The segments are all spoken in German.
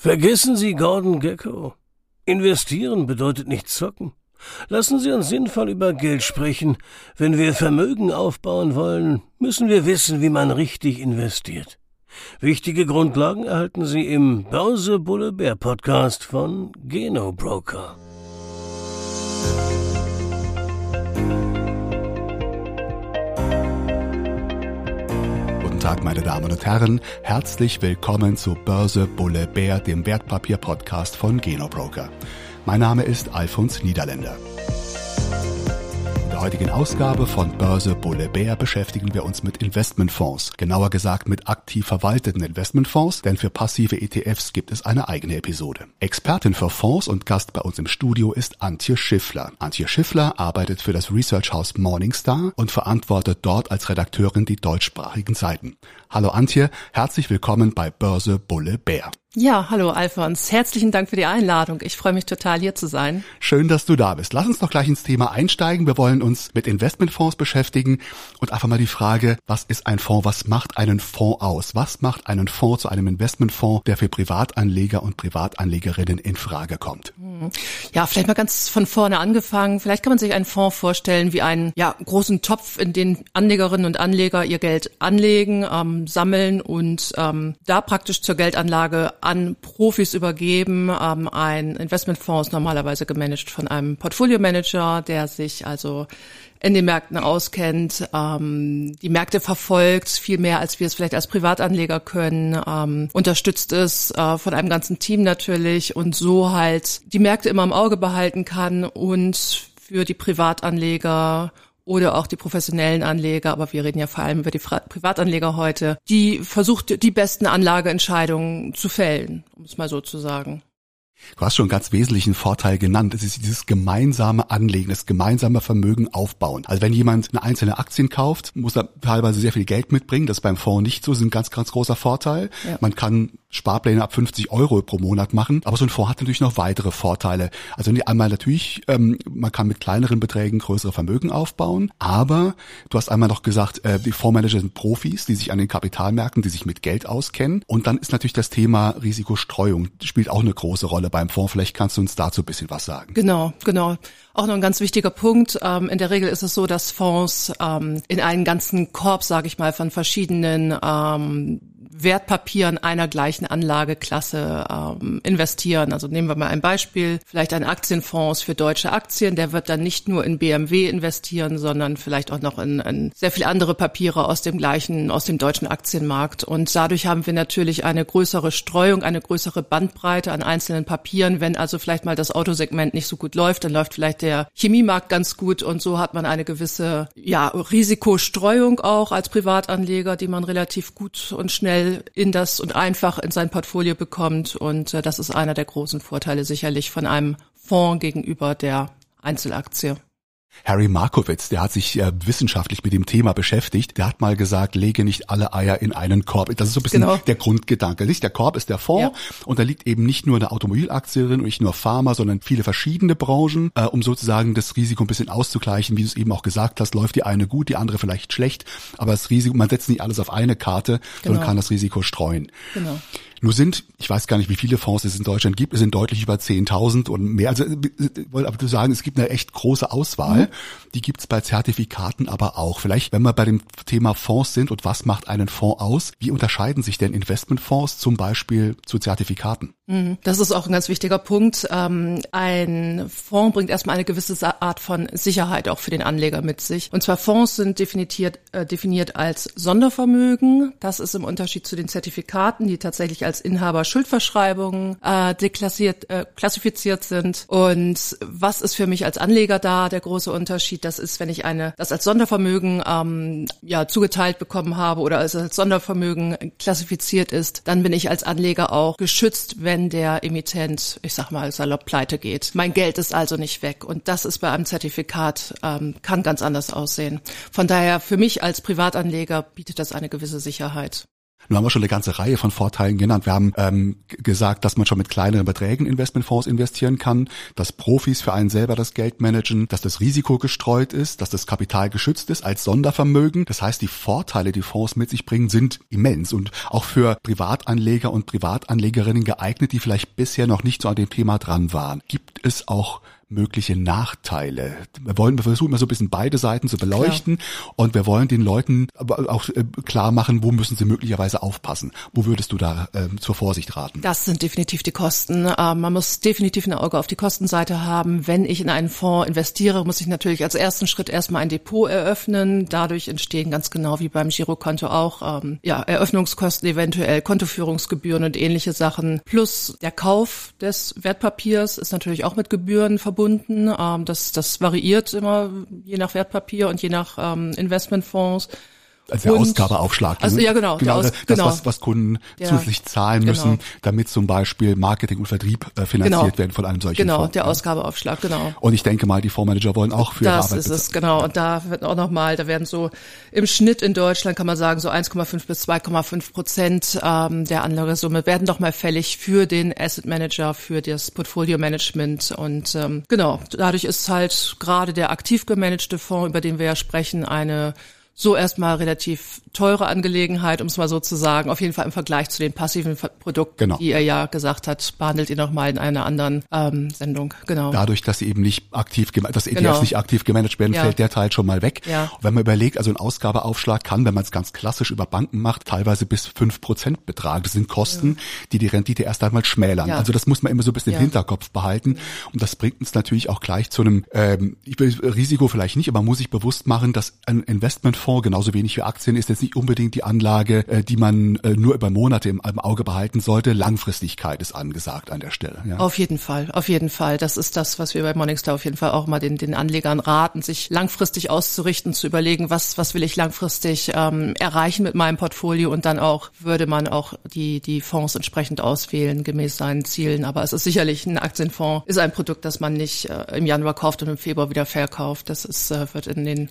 Vergessen Sie Gordon Gecko. Investieren bedeutet nicht zocken. Lassen Sie uns sinnvoll über Geld sprechen. Wenn wir Vermögen aufbauen wollen, müssen wir wissen, wie man richtig investiert. Wichtige Grundlagen erhalten Sie im Börse Bulle Bär Podcast von Geno Broker. Tag, meine Damen und Herren. Herzlich willkommen zu Börse Bulle Bär, dem Wertpapier-Podcast von Genobroker. Mein Name ist Alfons Niederländer der heutigen Ausgabe von Börse Bulle Bär beschäftigen wir uns mit Investmentfonds. Genauer gesagt mit aktiv verwalteten Investmentfonds, denn für passive ETFs gibt es eine eigene Episode. Expertin für Fonds und Gast bei uns im Studio ist Antje Schiffler. Antje Schiffler arbeitet für das Research House Morningstar und verantwortet dort als Redakteurin die deutschsprachigen Seiten. Hallo Antje, herzlich willkommen bei Börse Bulle Bär. Ja, hallo Alfons. Herzlichen Dank für die Einladung. Ich freue mich total hier zu sein. Schön, dass du da bist. Lass uns doch gleich ins Thema einsteigen. Wir wollen uns mit Investmentfonds beschäftigen und einfach mal die Frage, was ist ein Fonds? Was macht einen Fonds aus? Was macht einen Fonds zu einem Investmentfonds, der für Privatanleger und Privatanlegerinnen in Frage kommt? Hm. Ja, vielleicht mal ganz von vorne angefangen. Vielleicht kann man sich einen Fonds vorstellen wie einen ja, großen Topf, in den Anlegerinnen und Anleger ihr Geld anlegen, ähm, sammeln und ähm, da praktisch zur Geldanlage an Profis übergeben. Ähm, ein Investmentfonds ist normalerweise gemanagt von einem Portfolio-Manager, der sich also in den Märkten auskennt, ähm, die Märkte verfolgt, viel mehr als wir es vielleicht als Privatanleger können, ähm, unterstützt es äh, von einem ganzen Team natürlich und so halt die Märkte immer im Auge behalten kann und für die Privatanleger oder auch die professionellen Anleger, aber wir reden ja vor allem über die Privatanleger heute, die versucht, die besten Anlageentscheidungen zu fällen, um es mal so zu sagen. Du hast schon einen ganz wesentlichen Vorteil genannt. Es ist dieses gemeinsame Anlegen, das gemeinsame Vermögen aufbauen. Also wenn jemand eine einzelne Aktien kauft, muss er teilweise sehr viel Geld mitbringen. Das ist beim Fonds nicht so. Das ist ein ganz, ganz großer Vorteil. Ja. Man kann Sparpläne ab 50 Euro pro Monat machen. Aber so ein Fonds hat natürlich noch weitere Vorteile. Also einmal natürlich, ähm, man kann mit kleineren Beträgen größere Vermögen aufbauen. Aber du hast einmal noch gesagt, äh, die Fondsmanager sind Profis, die sich an den Kapitalmärkten, die sich mit Geld auskennen. Und dann ist natürlich das Thema Risikostreuung, spielt auch eine große Rolle Rolle beim Fonds. Vielleicht kannst du uns dazu ein bisschen was sagen. Genau, genau. Auch noch ein ganz wichtiger Punkt. Ähm, in der Regel ist es so, dass Fonds ähm, in einen ganzen Korb, sage ich mal, von verschiedenen ähm, Wertpapieren einer gleichen Anlageklasse ähm, investieren. Also nehmen wir mal ein Beispiel, vielleicht ein Aktienfonds für deutsche Aktien, der wird dann nicht nur in BMW investieren, sondern vielleicht auch noch in, in sehr viele andere Papiere aus dem gleichen, aus dem deutschen Aktienmarkt. Und dadurch haben wir natürlich eine größere Streuung, eine größere Bandbreite an einzelnen Papieren. Wenn also vielleicht mal das Autosegment nicht so gut läuft, dann läuft vielleicht der Chemiemarkt ganz gut und so hat man eine gewisse ja, Risikostreuung auch als Privatanleger, die man relativ gut und schnell in das und einfach in sein Portfolio bekommt. Und äh, das ist einer der großen Vorteile sicherlich von einem Fonds gegenüber der Einzelaktie. Harry Markowitz, der hat sich äh, wissenschaftlich mit dem Thema beschäftigt. Der hat mal gesagt, lege nicht alle Eier in einen Korb. Das ist so ein bisschen genau. der Grundgedanke. Nicht der Korb ist der Fonds ja. und da liegt eben nicht nur eine Automobilaktie drin und nicht nur Pharma, sondern viele verschiedene Branchen, äh, um sozusagen das Risiko ein bisschen auszugleichen. Wie du es eben auch gesagt hast, läuft die eine gut, die andere vielleicht schlecht, aber das Risiko, man setzt nicht alles auf eine Karte, genau. sondern kann das Risiko streuen. Genau. Nur sind, ich weiß gar nicht, wie viele Fonds es in Deutschland gibt, es sind deutlich über 10.000 und mehr. Also ich wollte aber sagen, es gibt eine echt große Auswahl. Mhm. Die gibt's bei Zertifikaten aber auch. Vielleicht, wenn wir bei dem Thema Fonds sind und was macht einen Fonds aus, wie unterscheiden sich denn Investmentfonds zum Beispiel zu Zertifikaten? Mhm. Das ist auch ein ganz wichtiger Punkt. Ähm, ein Fonds bringt erstmal eine gewisse Art von Sicherheit auch für den Anleger mit sich. Und zwar Fonds sind definiert, äh, definiert als Sondervermögen. Das ist im Unterschied zu den Zertifikaten, die tatsächlich als Inhaber Schuldverschreibungen äh, deklassiert, äh, klassifiziert sind. Und was ist für mich als Anleger da der große Unterschied? Das ist, wenn ich eine das als Sondervermögen ähm, ja zugeteilt bekommen habe oder als Sondervermögen klassifiziert ist, dann bin ich als Anleger auch geschützt, wenn der Emittent, ich sag mal salopp pleite geht. Mein Geld ist also nicht weg. Und das ist bei einem Zertifikat ähm, kann ganz anders aussehen. Von daher für mich als Privatanleger bietet das eine gewisse Sicherheit. Nun haben wir schon eine ganze Reihe von Vorteilen genannt. Wir haben ähm, gesagt, dass man schon mit kleineren Beträgen Investmentfonds investieren kann, dass Profis für einen selber das Geld managen, dass das Risiko gestreut ist, dass das Kapital geschützt ist als Sondervermögen. Das heißt, die Vorteile, die Fonds mit sich bringen, sind immens und auch für Privatanleger und Privatanlegerinnen geeignet, die vielleicht bisher noch nicht so an dem Thema dran waren. Gibt es auch mögliche Nachteile. Wir wollen, wir versuchen immer so ein bisschen beide Seiten zu beleuchten klar. und wir wollen den Leuten aber auch äh, klar machen, wo müssen sie möglicherweise aufpassen. Wo würdest du da äh, zur Vorsicht raten? Das sind definitiv die Kosten. Äh, man muss definitiv ein Auge auf die Kostenseite haben. Wenn ich in einen Fonds investiere, muss ich natürlich als ersten Schritt erstmal ein Depot eröffnen. Dadurch entstehen ganz genau wie beim Girokonto auch ähm, ja, Eröffnungskosten, eventuell Kontoführungsgebühren und ähnliche Sachen. Plus der Kauf des Wertpapiers ist natürlich auch mit Gebühren verbunden verbunden. Ähm, das, das variiert immer je nach Wertpapier und je nach ähm, Investmentfonds. Also der Ausgabeaufschlag. Also ja genau, genau Aus, das genau. was, was Kunden ja, zusätzlich zahlen müssen, genau. damit zum Beispiel Marketing und Vertrieb äh, finanziert genau. werden von einem solchen Genau, Fonds, der ja. Ausgabeaufschlag, genau. Und ich denke mal, die Fondsmanager wollen auch für das Arbeit ist es genau. Und da wird auch noch mal, da werden so im Schnitt in Deutschland kann man sagen so 1,5 bis 2,5 Prozent ähm, der Anlagesumme werden doch mal fällig für den Asset Manager, für das Portfolio Management und ähm, genau dadurch ist halt gerade der aktiv gemanagte Fonds, über den wir ja sprechen, eine so erstmal relativ teure Angelegenheit, um es mal so zu sagen. Auf jeden Fall im Vergleich zu den passiven Produkten, genau. die er ja gesagt hat, behandelt ihr nochmal in einer anderen ähm, Sendung. Genau. Dadurch, dass sie eben nicht aktiv, dass ETFs genau. nicht aktiv gemanagt werden, ja. fällt der Teil schon mal weg. Ja. Und wenn man überlegt, also ein Ausgabeaufschlag kann, wenn man es ganz klassisch über Banken macht, teilweise bis fünf Prozent betragen. Das sind Kosten, ja. die die Rendite erst einmal schmälern. Ja. Also das muss man immer so ein bisschen im Hinterkopf behalten. Und das bringt uns natürlich auch gleich zu einem, ähm, ich will Risiko vielleicht nicht, aber muss sich bewusst machen, dass ein Investment Fonds genauso wenig wie Aktien ist jetzt nicht unbedingt die Anlage, äh, die man äh, nur über Monate im, im Auge behalten sollte. Langfristigkeit ist angesagt an der Stelle. Ja. Auf jeden Fall, auf jeden Fall. Das ist das, was wir bei Morningstar auf jeden Fall auch mal den, den Anlegern raten, sich langfristig auszurichten, zu überlegen, was, was will ich langfristig ähm, erreichen mit meinem Portfolio und dann auch würde man auch die, die Fonds entsprechend auswählen, gemäß seinen Zielen. Aber es ist sicherlich ein Aktienfonds, ist ein Produkt, das man nicht äh, im Januar kauft und im Februar wieder verkauft. Das ist, äh, wird in den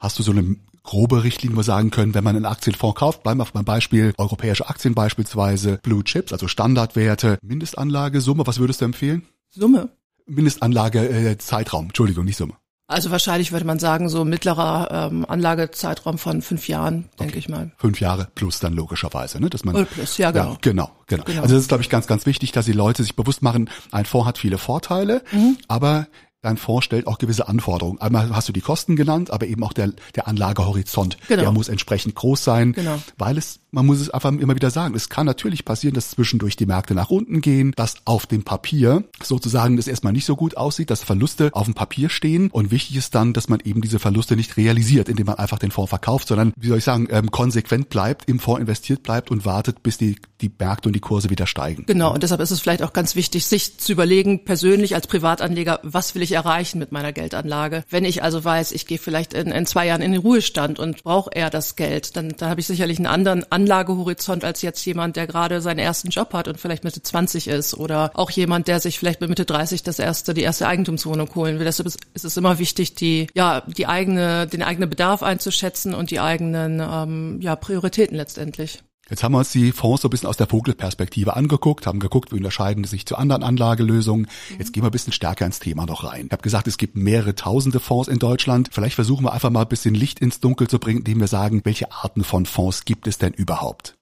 Hast du so eine grobe Richtlinie, wo wir sagen können, wenn man einen Aktienfonds kauft, bleiben wir auf meinem Beispiel, europäische Aktien beispielsweise, Blue Chips, also Standardwerte, Mindestanlagesumme, was würdest du empfehlen? Summe. Mindestanlage äh, Zeitraum, Entschuldigung, nicht Summe. Also wahrscheinlich würde man sagen, so mittlerer ähm, Anlagezeitraum von fünf Jahren, denke okay. ich mal. Fünf Jahre plus dann logischerweise, ne? Dass man, Oder plus, ja genau. Ja, genau, genau. genau. Also das ist, glaube ich, ganz, ganz wichtig, dass die Leute sich bewusst machen, ein Fonds hat viele Vorteile, mhm. aber dein Fonds stellt auch gewisse Anforderungen. Einmal hast du die Kosten genannt, aber eben auch der, der Anlagehorizont. Genau. Der muss entsprechend groß sein, genau. weil es, man muss es einfach immer wieder sagen, es kann natürlich passieren, dass zwischendurch die Märkte nach unten gehen, dass auf dem Papier sozusagen das erstmal nicht so gut aussieht, dass Verluste auf dem Papier stehen und wichtig ist dann, dass man eben diese Verluste nicht realisiert, indem man einfach den Fonds verkauft, sondern, wie soll ich sagen, ähm, konsequent bleibt, im Fonds investiert bleibt und wartet, bis die, die Märkte und die Kurse wieder steigen. Genau, und deshalb ist es vielleicht auch ganz wichtig, sich zu überlegen, persönlich als Privatanleger, was will ich erreichen mit meiner Geldanlage. Wenn ich also weiß, ich gehe vielleicht in, in zwei Jahren in den Ruhestand und brauche eher das Geld, dann, dann habe ich sicherlich einen anderen Anlagehorizont als jetzt jemand, der gerade seinen ersten Job hat und vielleicht Mitte 20 ist oder auch jemand, der sich vielleicht mit Mitte 30 das erste, die erste Eigentumswohnung holen will. Deshalb ist, ist es immer wichtig, die, ja, die eigene, den eigenen Bedarf einzuschätzen und die eigenen, ähm, ja, Prioritäten letztendlich. Jetzt haben wir uns die Fonds so ein bisschen aus der Vogelperspektive angeguckt, haben geguckt, wie unterscheiden sie sich zu anderen Anlagelösungen. Mhm. Jetzt gehen wir ein bisschen stärker ins Thema noch rein. Ich habe gesagt, es gibt mehrere tausende Fonds in Deutschland. Vielleicht versuchen wir einfach mal ein bisschen Licht ins Dunkel zu bringen, indem wir sagen, welche Arten von Fonds gibt es denn überhaupt?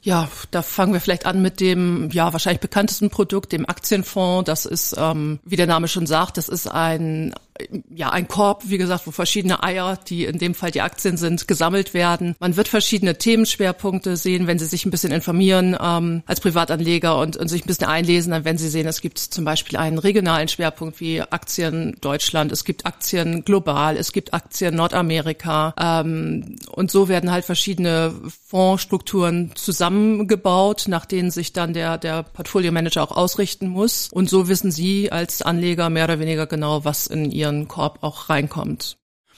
Ja, da fangen wir vielleicht an mit dem ja wahrscheinlich bekanntesten Produkt, dem Aktienfonds. Das ist, ähm, wie der Name schon sagt, das ist ein ja ein Korb, wie gesagt, wo verschiedene Eier, die in dem Fall die Aktien sind, gesammelt werden. Man wird verschiedene Themenschwerpunkte sehen, wenn Sie sich ein bisschen informieren ähm, als Privatanleger und, und sich ein bisschen einlesen, dann werden Sie sehen, es gibt zum Beispiel einen regionalen Schwerpunkt wie Aktien Deutschland, es gibt Aktien global, es gibt Aktien Nordamerika ähm, und so werden halt verschiedene Fondsstrukturen zusammengebaut, nach denen sich dann der der Portfolio Manager auch ausrichten muss. Und so wissen Sie als Anleger mehr oder weniger genau, was in Ihren Korb auch reinkommt.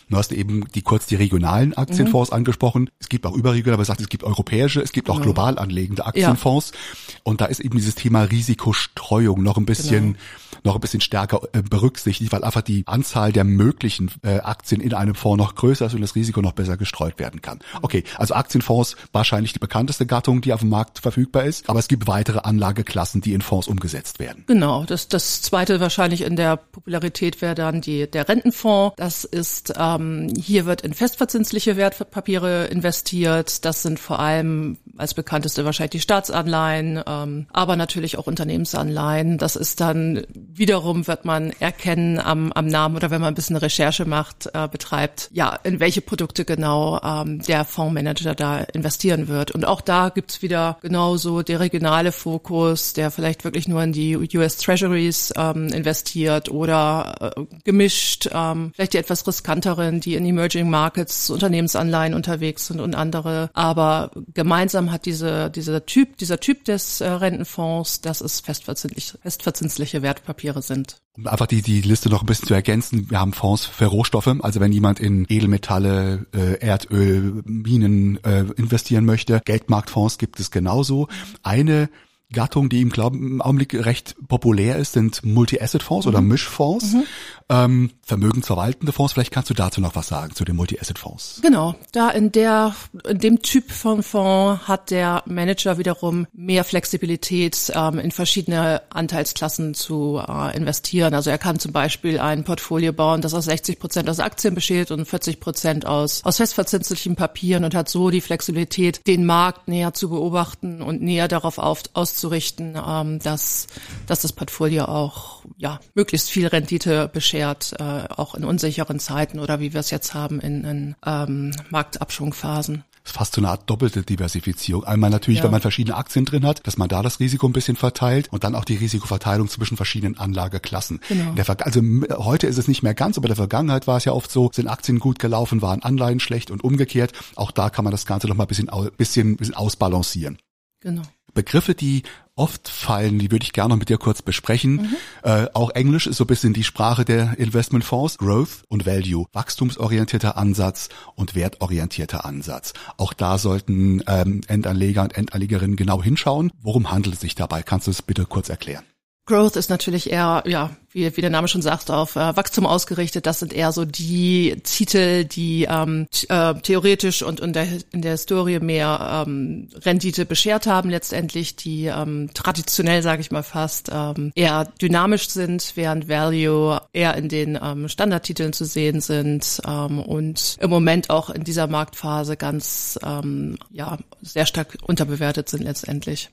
Du hast eben die kurz die regionalen Aktienfonds mhm. angesprochen. Es gibt auch überregional, aber sagt, es gibt europäische, es gibt auch genau. global anlegende Aktienfonds. Ja. Und da ist eben dieses Thema Risikostreuung noch ein bisschen genau noch ein bisschen stärker äh, berücksichtigt, weil einfach die Anzahl der möglichen äh, Aktien in einem Fonds noch größer ist und das Risiko noch besser gestreut werden kann. Okay, also Aktienfonds wahrscheinlich die bekannteste Gattung, die auf dem Markt verfügbar ist, aber es gibt weitere Anlageklassen, die in Fonds umgesetzt werden. Genau, das, das zweite wahrscheinlich in der Popularität wäre dann die, der Rentenfonds. Das ist, ähm, hier wird in festverzinsliche Wertpapiere investiert. Das sind vor allem als bekannteste wahrscheinlich die Staatsanleihen, ähm, aber natürlich auch Unternehmensanleihen. Das ist dann wiederum wird man erkennen am, am Namen oder wenn man ein bisschen Recherche macht, äh, betreibt, ja, in welche Produkte genau ähm, der Fondsmanager da investieren wird. Und auch da gibt's wieder genauso der regionale Fokus, der vielleicht wirklich nur in die US Treasuries ähm, investiert oder äh, gemischt, ähm, vielleicht die etwas riskanteren, die in Emerging Markets, Unternehmensanleihen unterwegs sind und andere. Aber gemeinsam hat diese, dieser Typ, dieser Typ des äh, Rentenfonds, das ist festverzinsliche, festverzinsliche Wertpapiere sind. Um einfach die, die Liste noch ein bisschen zu ergänzen, wir haben Fonds für Rohstoffe, also wenn jemand in Edelmetalle, äh, Erdöl, Minen äh, investieren möchte, Geldmarktfonds gibt es genauso. Eine Gattung, die im, glaub, im Augenblick recht populär ist, sind Multi-Asset-Fonds mhm. oder Mischfonds. Mhm. Ähm, vermögensverwaltende Fonds, vielleicht kannst du dazu noch was sagen, zu den Multi-Asset-Fonds. Genau, da in der, in dem Typ von Fonds hat der Manager wiederum mehr Flexibilität, ähm, in verschiedene Anteilsklassen zu äh, investieren. Also er kann zum Beispiel ein Portfolio bauen, das aus 60 Prozent aus Aktien besteht und 40 Prozent aus, aus festverzinslichen Papieren und hat so die Flexibilität, den Markt näher zu beobachten und näher darauf auf, auszurichten, ähm, dass, dass das Portfolio auch ja, möglichst viel Rendite beschert äh, auch in unsicheren Zeiten oder wie wir es jetzt haben in, in ähm, Marktabschwungphasen fast so eine Art doppelte Diversifizierung. Einmal natürlich, ja. wenn man verschiedene Aktien drin hat, dass man da das Risiko ein bisschen verteilt und dann auch die Risikoverteilung zwischen verschiedenen Anlageklassen. Genau. also heute ist es nicht mehr ganz, aber in der Vergangenheit war es ja oft so, sind Aktien gut gelaufen, waren Anleihen schlecht und umgekehrt. Auch da kann man das Ganze noch mal ein bisschen, bisschen, bisschen ausbalancieren. Genau. Begriffe, die oft fallen, die würde ich gerne noch mit dir kurz besprechen. Mhm. Äh, auch Englisch ist so ein bisschen die Sprache der Investmentfonds. Growth und Value, wachstumsorientierter Ansatz und wertorientierter Ansatz. Auch da sollten ähm, Endanleger und Endanlegerinnen genau hinschauen. Worum handelt es sich dabei? Kannst du es bitte kurz erklären? Growth ist natürlich eher, ja, wie, wie der Name schon sagt, auf äh, Wachstum ausgerichtet. Das sind eher so die Titel, die ähm, äh, theoretisch und in der, in der Historie mehr ähm, Rendite beschert haben letztendlich, die ähm, traditionell, sage ich mal fast, ähm, eher dynamisch sind, während Value eher in den ähm, Standardtiteln zu sehen sind ähm, und im Moment auch in dieser Marktphase ganz ähm, ja sehr stark unterbewertet sind letztendlich.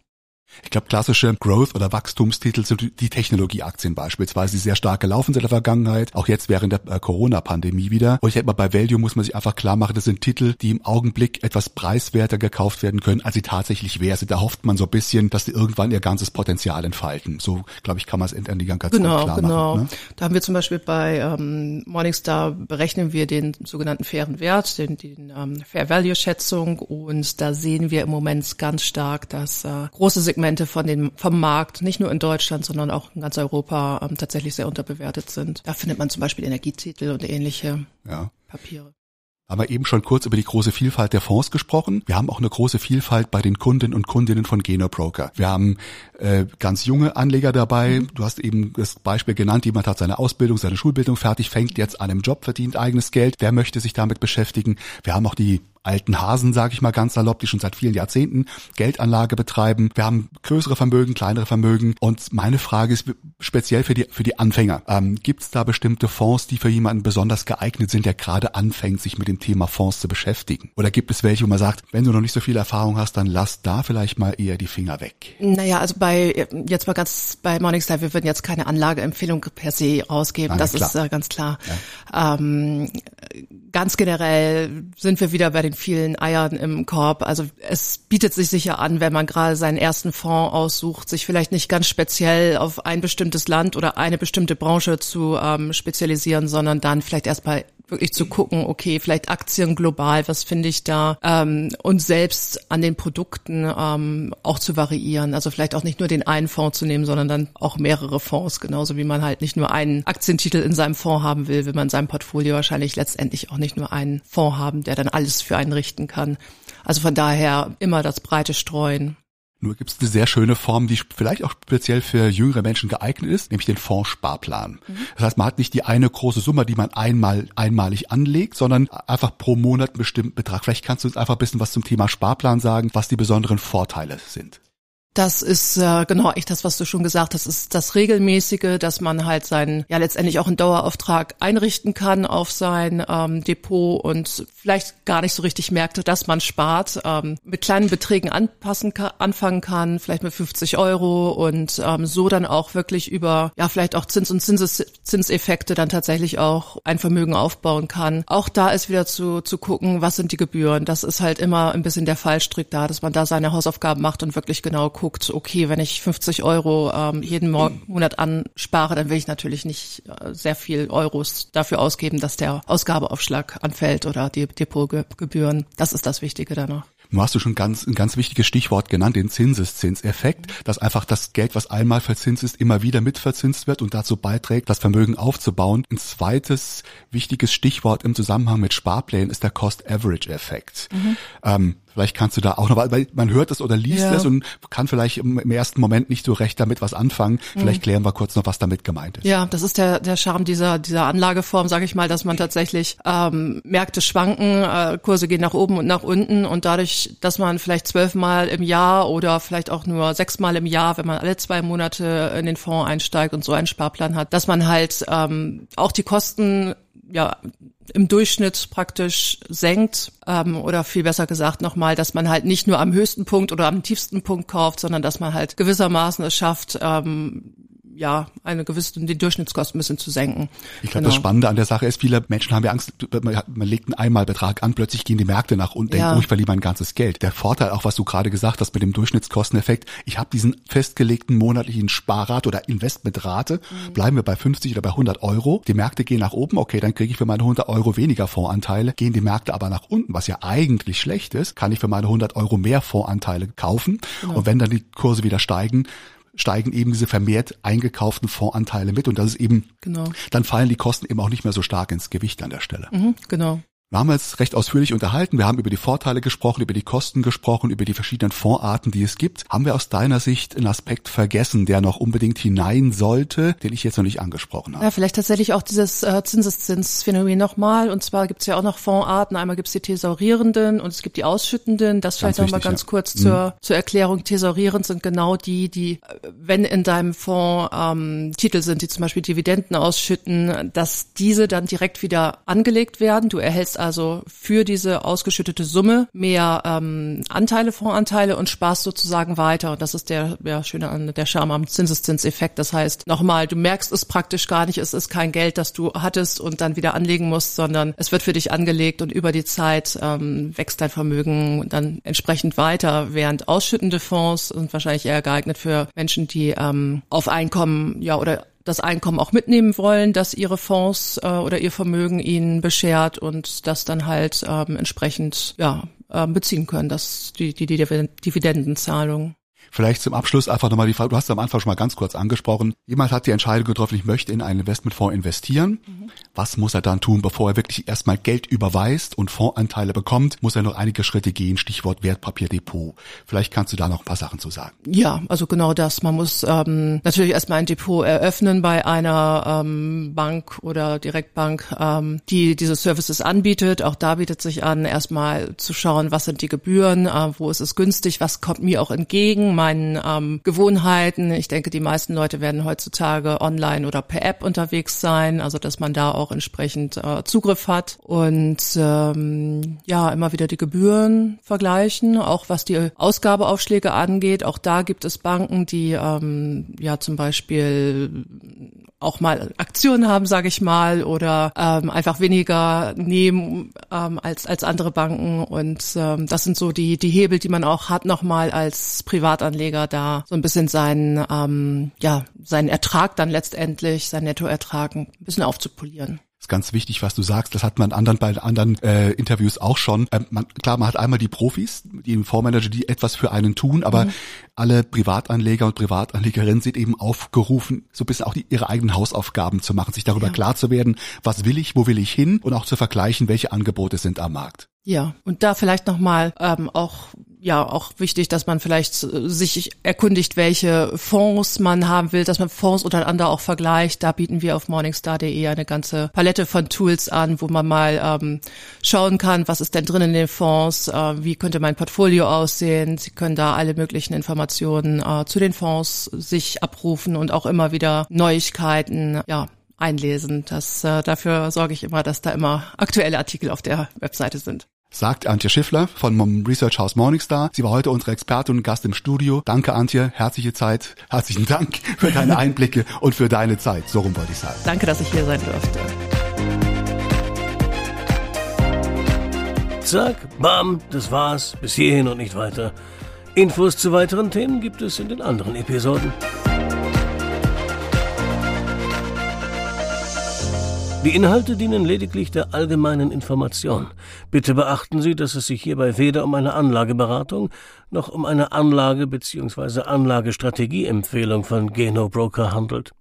Ich glaube, klassische Growth- oder Wachstumstitel sind die Technologieaktien beispielsweise, die sehr stark gelaufen sind in der Vergangenheit, auch jetzt während der äh, Corona-Pandemie wieder. Und ich denke mal, bei Value muss man sich einfach klar machen, das sind Titel, die im Augenblick etwas preiswerter gekauft werden können, als sie tatsächlich wäre. Also da hofft man so ein bisschen, dass die irgendwann ihr ganzes Potenzial entfalten. So, glaube ich, kann man es in die ganze genau, klar genau. machen. Ne? Da haben wir zum Beispiel bei ähm, Morningstar berechnen wir den sogenannten fairen Wert, den, den ähm, Fair Value Schätzung und da sehen wir im Moment ganz stark, dass äh, große Segmente Segmente von den, vom Markt, nicht nur in Deutschland, sondern auch in ganz Europa ähm, tatsächlich sehr unterbewertet sind. Da findet man zum Beispiel Energietitel und ähnliche ja. Papiere haben wir eben schon kurz über die große Vielfalt der Fonds gesprochen. Wir haben auch eine große Vielfalt bei den Kunden und Kundinnen von Genobroker. Wir haben äh, ganz junge Anleger dabei. Mhm. Du hast eben das Beispiel genannt, jemand hat seine Ausbildung, seine Schulbildung fertig, fängt jetzt an einem Job, verdient eigenes Geld. Wer möchte sich damit beschäftigen? Wir haben auch die alten Hasen, sage ich mal ganz salopp, die schon seit vielen Jahrzehnten Geldanlage betreiben. Wir haben größere Vermögen, kleinere Vermögen. Und meine Frage ist speziell für die, für die Anfänger. Ähm, Gibt es da bestimmte Fonds, die für jemanden besonders geeignet sind, der gerade anfängt, sich mit dem Thema Fonds zu beschäftigen? Oder gibt es welche, wo man sagt, wenn du noch nicht so viel Erfahrung hast, dann lass da vielleicht mal eher die Finger weg? Naja, also bei, jetzt mal ganz bei Morningstar, wir würden jetzt keine Anlageempfehlung per se rausgeben. Nein, das klar. ist äh, ganz klar. Ja. Ähm, ganz generell sind wir wieder bei den den vielen Eiern im Korb. Also es bietet sich sicher an, wenn man gerade seinen ersten Fonds aussucht, sich vielleicht nicht ganz speziell auf ein bestimmtes Land oder eine bestimmte Branche zu ähm, spezialisieren, sondern dann vielleicht erstmal wirklich zu gucken, okay, vielleicht Aktien global, was finde ich da ähm, und selbst an den Produkten ähm, auch zu variieren. Also vielleicht auch nicht nur den einen Fonds zu nehmen, sondern dann auch mehrere Fonds, genauso wie man halt nicht nur einen Aktientitel in seinem Fonds haben will, will man in seinem Portfolio wahrscheinlich letztendlich auch nicht nur einen Fonds haben, der dann alles für einen richten kann. Also von daher immer das breite Streuen. Nur gibt es eine sehr schöne Form, die vielleicht auch speziell für jüngere Menschen geeignet ist, nämlich den Fondssparplan. Mhm. Das heißt, man hat nicht die eine große Summe, die man einmal einmalig anlegt, sondern einfach pro Monat einen bestimmten Betrag. Vielleicht kannst du uns einfach ein bisschen was zum Thema Sparplan sagen, was die besonderen Vorteile sind. Das ist äh, genau echt das, was du schon gesagt hast, ist das regelmäßige, dass man halt seinen, ja letztendlich auch einen Dauerauftrag einrichten kann auf sein ähm, Depot und vielleicht gar nicht so richtig merkt, dass man spart, ähm, mit kleinen Beträgen anpassen kann, anfangen kann, vielleicht mit 50 Euro und ähm, so dann auch wirklich über, ja vielleicht auch Zins- und Zinses Zinseffekte dann tatsächlich auch ein Vermögen aufbauen kann. Auch da ist wieder zu, zu gucken, was sind die Gebühren. Das ist halt immer ein bisschen der Fallstrick da, dass man da seine Hausaufgaben macht und wirklich genau guckt, okay, wenn ich 50 Euro ähm, jeden Monat anspare, dann will ich natürlich nicht äh, sehr viel Euros dafür ausgeben, dass der Ausgabeaufschlag anfällt oder die Depotgebühren. Das ist das Wichtige da noch. Du hast du schon ganz, ein ganz wichtiges Stichwort genannt, den Zinseszinseffekt, dass einfach das Geld, was einmal verzinst ist, immer wieder mitverzinst wird und dazu beiträgt, das Vermögen aufzubauen. Ein zweites wichtiges Stichwort im Zusammenhang mit Sparplänen ist der Cost-Average-Effekt. Mhm. Ähm, Vielleicht kannst du da auch noch, weil man hört es oder liest ja. es und kann vielleicht im, ersten Moment nicht so recht damit was anfangen. Vielleicht mhm. klären wir kurz noch, was damit gemeint ist. Ja, das ist der, der Charme dieser, dieser Anlageform, sage ich mal, dass man tatsächlich ähm, Märkte schwanken, äh, Kurse gehen nach oben und nach unten und dadurch, dass man vielleicht zwölfmal im Jahr oder vielleicht auch nur sechsmal im Jahr, wenn man alle zwei Monate in den Fonds einsteigt und so einen Sparplan hat, dass man halt ähm, auch die Kosten ja im Durchschnitt praktisch senkt ähm, oder viel besser gesagt nochmal, dass man halt nicht nur am höchsten Punkt oder am tiefsten Punkt kauft, sondern dass man halt gewissermaßen es schafft, ähm, ja, eine gewisse, die Durchschnittskosten ein bisschen zu senken. Ich glaube, genau. das Spannende an der Sache ist, viele Menschen haben ja Angst, man, legt einen Einmalbetrag an, plötzlich gehen die Märkte nach unten, ja. denken, oh, ich verliere mein ganzes Geld. Der Vorteil, auch was du gerade gesagt hast mit dem Durchschnittskosteneffekt, ich habe diesen festgelegten monatlichen Sparrat oder Investmentrate, mhm. bleiben wir bei 50 oder bei 100 Euro, die Märkte gehen nach oben, okay, dann kriege ich für meine 100 Euro weniger Fondsanteile, gehen die Märkte aber nach unten, was ja eigentlich schlecht ist, kann ich für meine 100 Euro mehr Fondsanteile kaufen genau. und wenn dann die Kurse wieder steigen, steigen eben diese vermehrt eingekauften Fondsanteile mit und das ist eben, genau. dann fallen die Kosten eben auch nicht mehr so stark ins Gewicht an der Stelle. Mhm, genau. Wir haben jetzt recht ausführlich unterhalten. Wir haben über die Vorteile gesprochen, über die Kosten gesprochen, über die verschiedenen Fondsarten, die es gibt. Haben wir aus deiner Sicht einen Aspekt vergessen, der noch unbedingt hinein sollte, den ich jetzt noch nicht angesprochen habe? Ja, vielleicht tatsächlich auch dieses äh, Zinseszinsphänomen nochmal. Und zwar gibt es ja auch noch Fondsarten. Einmal gibt es die thesaurierenden und es gibt die ausschüttenden. Das vielleicht nochmal ganz ja. kurz mhm. zur, zur Erklärung. Thesaurierend sind genau die, die, wenn in deinem Fonds ähm, Titel sind, die zum Beispiel Dividenden ausschütten, dass diese dann direkt wieder angelegt werden. Du erhältst also für diese ausgeschüttete Summe mehr ähm, Anteile, Fondsanteile und sparst sozusagen weiter. Und das ist der ja, schöne der Charme am Zinseszinseffekt. Das heißt, nochmal, du merkst es praktisch gar nicht, es ist kein Geld, das du hattest und dann wieder anlegen musst, sondern es wird für dich angelegt und über die Zeit ähm, wächst dein Vermögen dann entsprechend weiter, während ausschüttende Fonds sind wahrscheinlich eher geeignet für Menschen, die ähm, auf Einkommen ja oder das Einkommen auch mitnehmen wollen, dass ihre Fonds äh, oder ihr Vermögen ihnen beschert und das dann halt ähm, entsprechend ja äh, beziehen können, dass die, die, die Dividendenzahlung. Vielleicht zum Abschluss einfach nochmal die Frage, du hast es am Anfang schon mal ganz kurz angesprochen. Jemand hat die Entscheidung getroffen, ich möchte in einen Investmentfonds investieren. Mhm. Was muss er dann tun, bevor er wirklich erstmal Geld überweist und Fondsanteile bekommt? Muss er noch einige Schritte gehen, Stichwort Wertpapierdepot. Vielleicht kannst du da noch ein paar Sachen zu sagen. Ja, also genau das. Man muss ähm, natürlich erstmal ein Depot eröffnen bei einer ähm, Bank oder Direktbank, ähm, die diese Services anbietet. Auch da bietet sich an, erstmal zu schauen, was sind die Gebühren, äh, wo ist es günstig, was kommt mir auch entgegen meinen ähm, Gewohnheiten. Ich denke, die meisten Leute werden heutzutage online oder per App unterwegs sein, also dass man da auch entsprechend äh, Zugriff hat und ähm, ja immer wieder die Gebühren vergleichen, auch was die Ausgabeaufschläge angeht. Auch da gibt es Banken, die ähm, ja zum Beispiel auch mal Aktionen haben, sage ich mal, oder ähm, einfach weniger nehmen ähm, als als andere Banken. Und ähm, das sind so die die Hebel, die man auch hat, nochmal als Privatanleger da so ein bisschen seinen ähm, ja seinen Ertrag dann letztendlich, seinen Nettoertrag ein bisschen aufzupolieren ist ganz wichtig, was du sagst. Das hat man anderen bei anderen äh, Interviews auch schon. Ähm, man, klar, man hat einmal die Profis, die Fondsmanager, die etwas für einen tun, aber mhm. alle Privatanleger und Privatanlegerinnen sind eben aufgerufen, so ein bisschen auch die, ihre eigenen Hausaufgaben zu machen, sich darüber ja. klar zu werden, was will ich, wo will ich hin und auch zu vergleichen, welche Angebote sind am Markt. Ja, und da vielleicht nochmal ähm, auch ja auch wichtig, dass man vielleicht äh, sich erkundigt, welche Fonds man haben will, dass man Fonds untereinander auch vergleicht. Da bieten wir auf morningstar.de eine ganze Palette von Tools an, wo man mal ähm, schauen kann, was ist denn drin in den Fonds, äh, wie könnte mein Portfolio aussehen. Sie können da alle möglichen Informationen äh, zu den Fonds sich abrufen und auch immer wieder Neuigkeiten, ja, einlesen. Das, äh, dafür sorge ich immer, dass da immer aktuelle Artikel auf der Webseite sind sagt Antje Schiffler von Research House Morningstar. Sie war heute unsere Expertin und Gast im Studio. Danke Antje, herzliche Zeit, herzlichen Dank für deine Einblicke und für deine Zeit. So rum wollte ich sagen. Danke, dass ich hier sein durfte. Zack, bam, das war's. Bis hierhin und nicht weiter. Infos zu weiteren Themen gibt es in den anderen Episoden. Die Inhalte dienen lediglich der allgemeinen Information. Bitte beachten Sie, dass es sich hierbei weder um eine Anlageberatung noch um eine Anlage bzw. Anlagestrategieempfehlung von Geno Broker handelt.